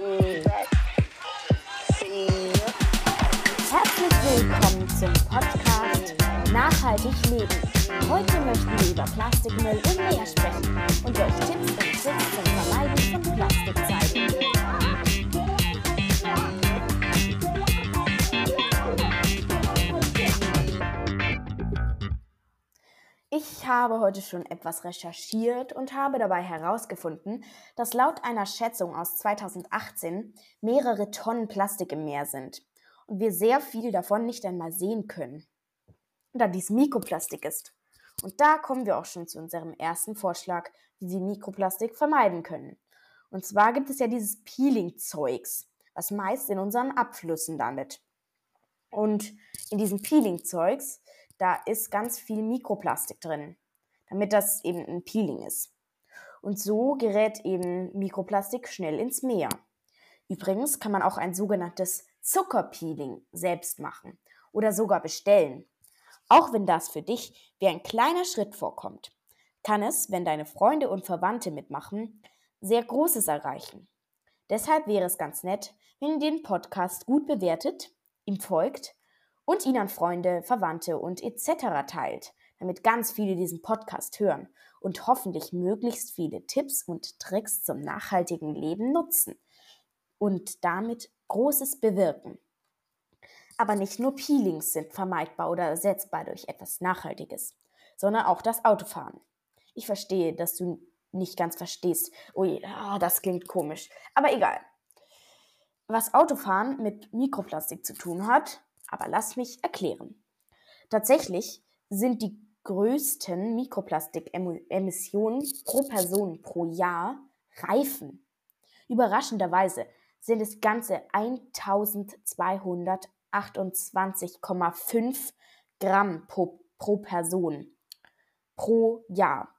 Herzlich willkommen zum Podcast Nachhaltig Leben. Heute möchten wir über Plastikmüll im Meer sprechen und euch Tipps und Tricks zum Vermeiden von Plastik zeigen. Ich habe heute schon etwas recherchiert und habe dabei herausgefunden, dass laut einer Schätzung aus 2018 mehrere Tonnen Plastik im Meer sind und wir sehr viel davon nicht einmal sehen können, da dies Mikroplastik ist. Und da kommen wir auch schon zu unserem ersten Vorschlag, wie Sie Mikroplastik vermeiden können. Und zwar gibt es ja dieses Peeling-Zeugs, was meist in unseren Abflüssen landet. Und in diesem Peeling-Zeugs da ist ganz viel Mikroplastik drin, damit das eben ein Peeling ist. Und so gerät eben Mikroplastik schnell ins Meer. Übrigens kann man auch ein sogenanntes Zuckerpeeling selbst machen oder sogar bestellen. Auch wenn das für dich wie ein kleiner Schritt vorkommt, kann es, wenn deine Freunde und Verwandte mitmachen, sehr Großes erreichen. Deshalb wäre es ganz nett, wenn ihr den Podcast gut bewertet, ihm folgt und ihn an Freunde, Verwandte und etc. teilt, damit ganz viele diesen Podcast hören und hoffentlich möglichst viele Tipps und Tricks zum nachhaltigen Leben nutzen und damit Großes bewirken. Aber nicht nur Peelings sind vermeidbar oder ersetzbar durch etwas Nachhaltiges, sondern auch das Autofahren. Ich verstehe, dass du nicht ganz verstehst. Ui, oh, das klingt komisch. Aber egal. Was Autofahren mit Mikroplastik zu tun hat, aber lass mich erklären. Tatsächlich sind die größten Mikroplastikemissionen pro Person pro Jahr Reifen. Überraschenderweise sind es ganze 1228,5 Gramm pro, pro Person pro Jahr.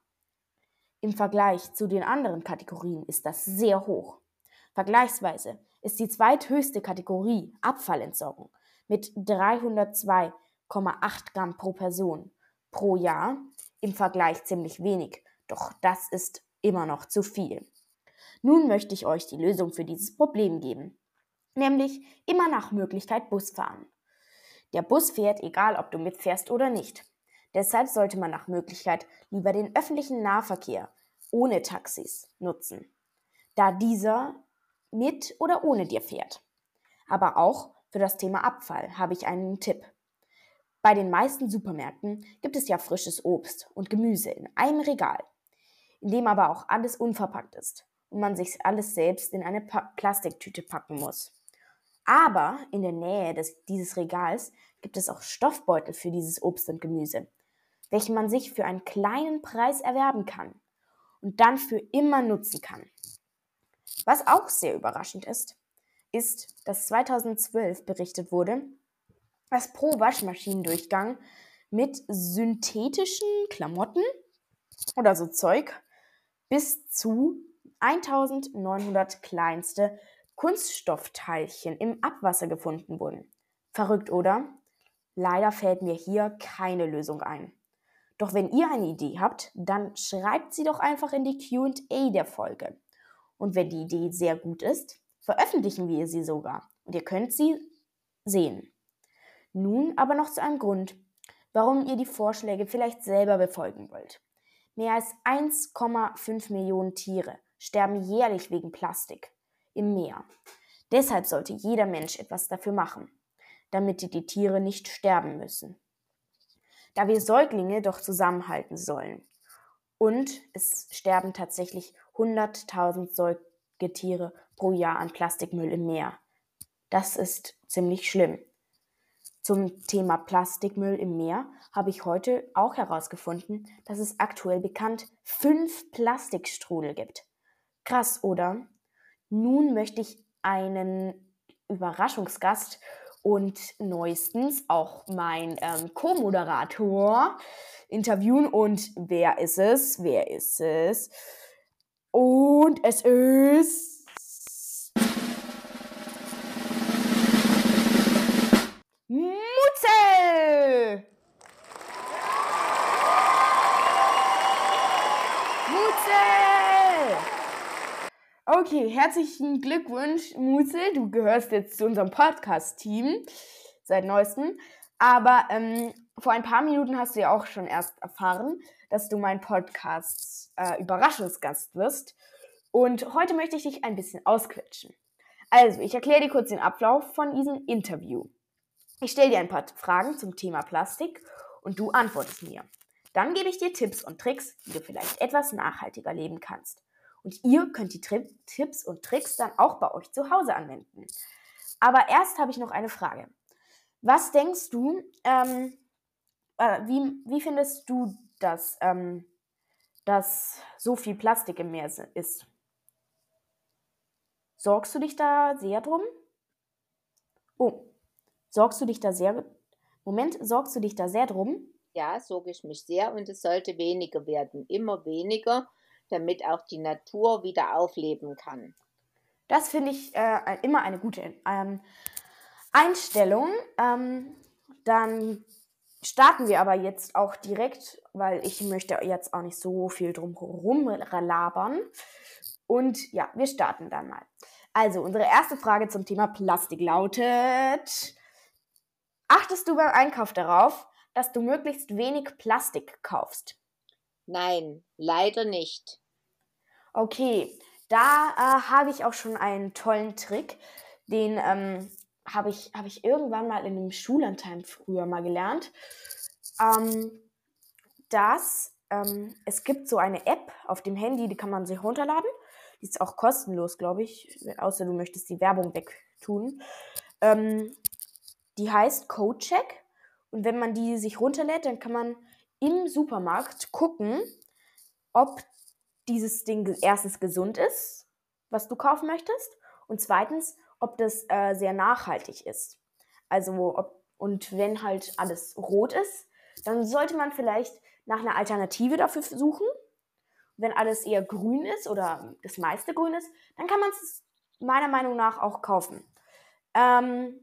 Im Vergleich zu den anderen Kategorien ist das sehr hoch. Vergleichsweise ist die zweithöchste Kategorie Abfallentsorgung mit 302,8 Gramm pro Person pro Jahr im Vergleich ziemlich wenig, doch das ist immer noch zu viel. Nun möchte ich euch die Lösung für dieses Problem geben, nämlich immer nach Möglichkeit Bus fahren. Der Bus fährt, egal ob du mitfährst oder nicht. Deshalb sollte man nach Möglichkeit lieber den öffentlichen Nahverkehr ohne Taxis nutzen, da dieser mit oder ohne dir fährt. Aber auch für das Thema Abfall habe ich einen Tipp. Bei den meisten Supermärkten gibt es ja frisches Obst und Gemüse in einem Regal, in dem aber auch alles unverpackt ist und man sich alles selbst in eine pa Plastiktüte packen muss. Aber in der Nähe des, dieses Regals gibt es auch Stoffbeutel für dieses Obst und Gemüse, welche man sich für einen kleinen Preis erwerben kann und dann für immer nutzen kann. Was auch sehr überraschend ist, ist, dass 2012 berichtet wurde, dass pro Waschmaschinendurchgang mit synthetischen Klamotten oder so Zeug bis zu 1900 kleinste Kunststoffteilchen im Abwasser gefunden wurden. Verrückt, oder? Leider fällt mir hier keine Lösung ein. Doch wenn ihr eine Idee habt, dann schreibt sie doch einfach in die QA der Folge. Und wenn die Idee sehr gut ist, veröffentlichen wir sie sogar und ihr könnt sie sehen. Nun aber noch zu einem Grund, warum ihr die Vorschläge vielleicht selber befolgen wollt. Mehr als 1,5 Millionen Tiere sterben jährlich wegen Plastik im Meer. Deshalb sollte jeder Mensch etwas dafür machen, damit die Tiere nicht sterben müssen. Da wir Säuglinge doch zusammenhalten sollen. Und es sterben tatsächlich 100.000 Säuglinge Getiere pro Jahr an Plastikmüll im Meer. Das ist ziemlich schlimm. Zum Thema Plastikmüll im Meer habe ich heute auch herausgefunden, dass es aktuell bekannt fünf Plastikstrudel gibt. Krass, oder? Nun möchte ich einen Überraschungsgast und neuestens auch mein ähm, Co-Moderator interviewen. Und wer ist es? Wer ist es? Und es ist. Mutzel! Okay, herzlichen Glückwunsch, Muse. Du gehörst jetzt zu unserem Podcast-Team seit neuestem. Aber ähm, vor ein paar Minuten hast du ja auch schon erst erfahren, dass du mein Podcast äh, Überraschungsgast wirst. Und heute möchte ich dich ein bisschen ausquetschen. Also, ich erkläre dir kurz den Ablauf von diesem Interview. Ich stelle dir ein paar Fragen zum Thema Plastik und du antwortest mir. Dann gebe ich dir Tipps und Tricks, wie du vielleicht etwas nachhaltiger leben kannst. Und ihr könnt die Tri Tipps und Tricks dann auch bei euch zu Hause anwenden. Aber erst habe ich noch eine Frage. Was denkst du, ähm, äh, wie, wie findest du das, ähm, dass so viel Plastik im Meer ist? Sorgst du dich da sehr drum? Oh, sorgst du dich da sehr, Moment, sorgst du dich da sehr drum? Ja, sorge ich mich sehr und es sollte weniger werden, immer weniger, damit auch die Natur wieder aufleben kann. Das finde ich äh, immer eine gute ähm, Einstellung. Ähm, dann starten wir aber jetzt auch direkt, weil ich möchte jetzt auch nicht so viel drum herum labern. Und ja, wir starten dann mal. Also, unsere erste Frage zum Thema Plastik lautet: Achtest du beim Einkauf darauf, dass du möglichst wenig Plastik kaufst? Nein, leider nicht. Okay, da äh, habe ich auch schon einen tollen Trick. Den ähm, habe ich, hab ich irgendwann mal in einem Schullandheim früher mal gelernt. Ähm, dass ähm, es gibt so eine App auf dem Handy, die kann man sich runterladen. Die ist auch kostenlos, glaube ich, außer du möchtest die Werbung wegtun. Ähm, die heißt CodeCheck. Und wenn man die sich runterlädt, dann kann man im Supermarkt gucken, ob dieses Ding erstens gesund ist, was du kaufen möchtest, und zweitens, ob das äh, sehr nachhaltig ist. Also ob, und wenn halt alles rot ist, dann sollte man vielleicht nach einer Alternative dafür suchen. Wenn alles eher grün ist oder das meiste grün ist, dann kann man es meiner Meinung nach auch kaufen. Ähm,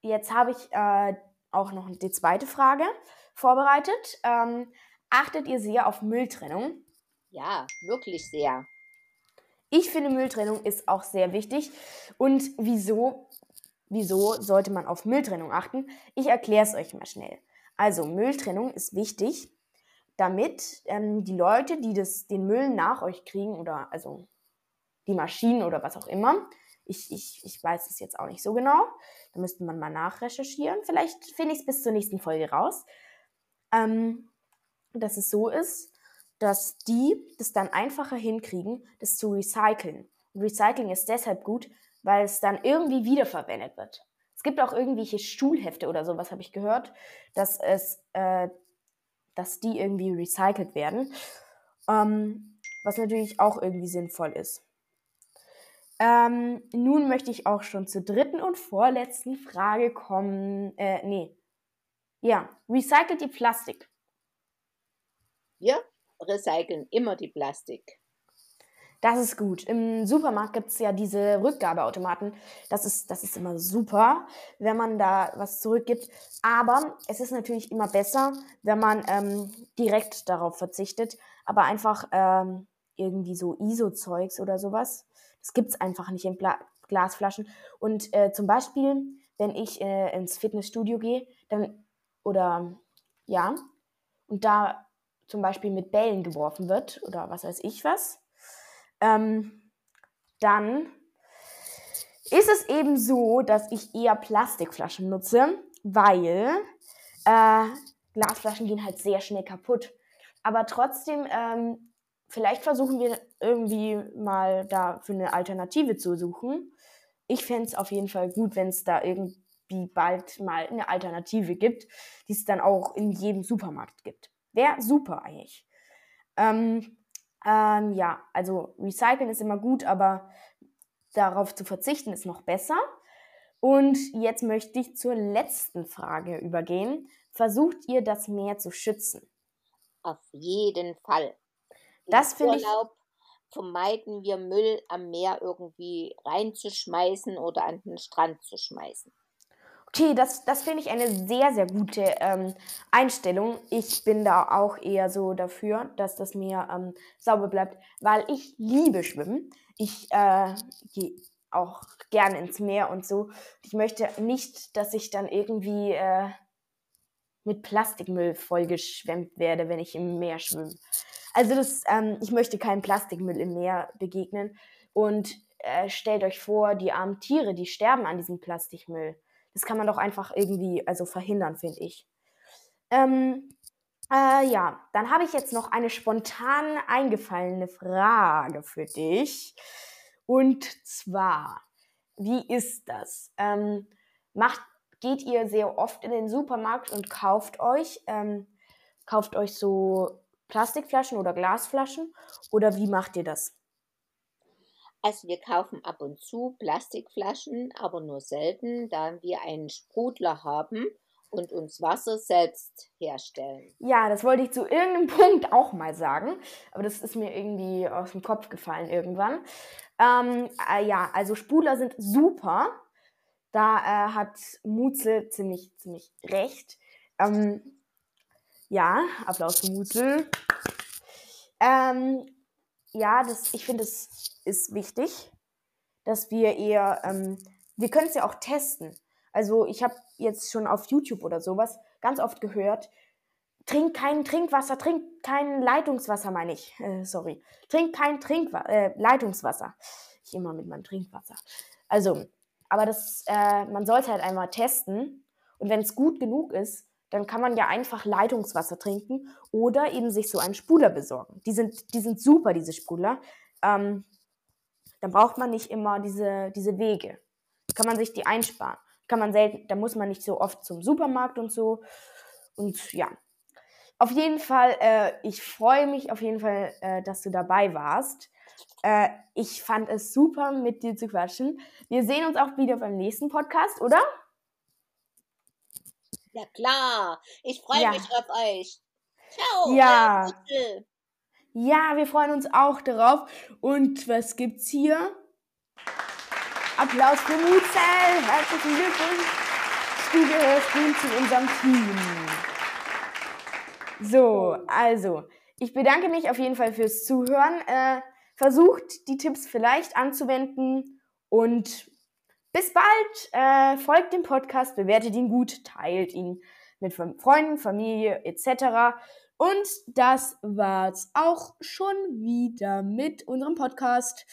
jetzt habe ich äh, auch noch die zweite Frage vorbereitet. Ähm, achtet ihr sehr auf Mülltrennung? Ja, wirklich sehr. Ich finde, Mülltrennung ist auch sehr wichtig. Und wieso, wieso sollte man auf Mülltrennung achten? Ich erkläre es euch mal schnell. Also, Mülltrennung ist wichtig, damit ähm, die Leute, die das, den Müll nach euch kriegen, oder also die Maschinen oder was auch immer, ich, ich, ich weiß es jetzt auch nicht so genau, da müsste man mal nachrecherchieren. Vielleicht finde ich es bis zur nächsten Folge raus. Ähm, dass es so ist, dass die das dann einfacher hinkriegen, das zu recyceln. Und Recycling ist deshalb gut, weil es dann irgendwie wiederverwendet wird. Es gibt auch irgendwelche Schulhefte oder sowas, habe ich gehört, dass es, äh, dass die irgendwie recycelt werden. Ähm, was natürlich auch irgendwie sinnvoll ist. Ähm, nun möchte ich auch schon zur dritten und vorletzten Frage kommen. Äh, nee. Ja, recycelt ihr Plastik? Ja, recyceln immer die Plastik. Das ist gut. Im Supermarkt gibt es ja diese Rückgabeautomaten. Das ist, das ist immer super, wenn man da was zurückgibt. Aber es ist natürlich immer besser, wenn man ähm, direkt darauf verzichtet. Aber einfach ähm, irgendwie so ISO-Zeugs oder sowas. Das gibt es einfach nicht in Pla Glasflaschen. Und äh, zum Beispiel, wenn ich äh, ins Fitnessstudio gehe, dann, oder ja, und da zum Beispiel mit Bällen geworfen wird oder was weiß ich was, ähm, dann ist es eben so, dass ich eher Plastikflaschen nutze, weil äh, Glasflaschen gehen halt sehr schnell kaputt. Aber trotzdem, ähm, vielleicht versuchen wir irgendwie mal da für eine Alternative zu suchen. Ich fände es auf jeden Fall gut, wenn es da irgendwie bald mal eine Alternative gibt, die es dann auch in jedem Supermarkt gibt. Wäre super eigentlich. Ähm, ähm, ja, also recyceln ist immer gut, aber darauf zu verzichten ist noch besser. Und jetzt möchte ich zur letzten Frage übergehen. Versucht ihr das Meer zu schützen? Auf jeden Fall. Das finde ich. vermeiden wir Müll am Meer irgendwie reinzuschmeißen oder an den Strand zu schmeißen. Okay, das, das finde ich eine sehr, sehr gute ähm, Einstellung. Ich bin da auch eher so dafür, dass das Meer ähm, sauber bleibt, weil ich liebe Schwimmen. Ich äh, gehe auch gerne ins Meer und so. Ich möchte nicht, dass ich dann irgendwie äh, mit Plastikmüll vollgeschwemmt werde, wenn ich im Meer schwimme. Also das, ähm, ich möchte keinem Plastikmüll im Meer begegnen. Und äh, stellt euch vor, die armen Tiere, die sterben an diesem Plastikmüll. Das kann man doch einfach irgendwie also verhindern, finde ich. Ähm, äh, ja, dann habe ich jetzt noch eine spontan eingefallene Frage für dich. Und zwar, wie ist das? Ähm, macht, geht ihr sehr oft in den Supermarkt und kauft euch, ähm, kauft euch so Plastikflaschen oder Glasflaschen? Oder wie macht ihr das? Also wir kaufen ab und zu Plastikflaschen, aber nur selten, da wir einen Sprudler haben und uns Wasser selbst herstellen. Ja, das wollte ich zu irgendeinem Punkt auch mal sagen, aber das ist mir irgendwie aus dem Kopf gefallen irgendwann. Ähm, äh, ja, also Sprudler sind super. Da äh, hat Mutzel ziemlich, ziemlich recht. Ähm, ja, Applaus für Mutzel. Ähm, ja, das, ich finde, es ist wichtig, dass wir eher, ähm, wir können es ja auch testen. Also ich habe jetzt schon auf YouTube oder sowas ganz oft gehört, trink kein Trinkwasser, trink kein Leitungswasser, meine ich. Äh, sorry. Trink kein Trinkwa äh, Leitungswasser. Ich immer mit meinem Trinkwasser. Also, aber das, äh, man sollte halt einmal testen. Und wenn es gut genug ist, dann kann man ja einfach Leitungswasser trinken oder eben sich so einen Spuler besorgen. Die sind, die sind super, diese Spuler. Ähm, dann braucht man nicht immer diese, diese Wege. Kann man sich die einsparen. Kann man selten, da muss man nicht so oft zum Supermarkt und so. Und ja. Auf jeden Fall, äh, ich freue mich auf jeden Fall, äh, dass du dabei warst. Äh, ich fand es super, mit dir zu quatschen. Wir sehen uns auch wieder beim nächsten Podcast, oder? Ja klar, ich freue ja. mich auf euch. Ciao. Ja. Ja, wir freuen uns auch darauf. Und was gibt's hier? Applaus für Mutzel. Herzlichen Glückwunsch. Du gehörst nun zu unserem Team. So, also, ich bedanke mich auf jeden Fall fürs Zuhören. Äh, versucht die Tipps vielleicht anzuwenden und bis bald. Äh, folgt dem Podcast, bewertet ihn gut, teilt ihn mit Freunden, Familie etc. Und das war's auch schon wieder mit unserem Podcast.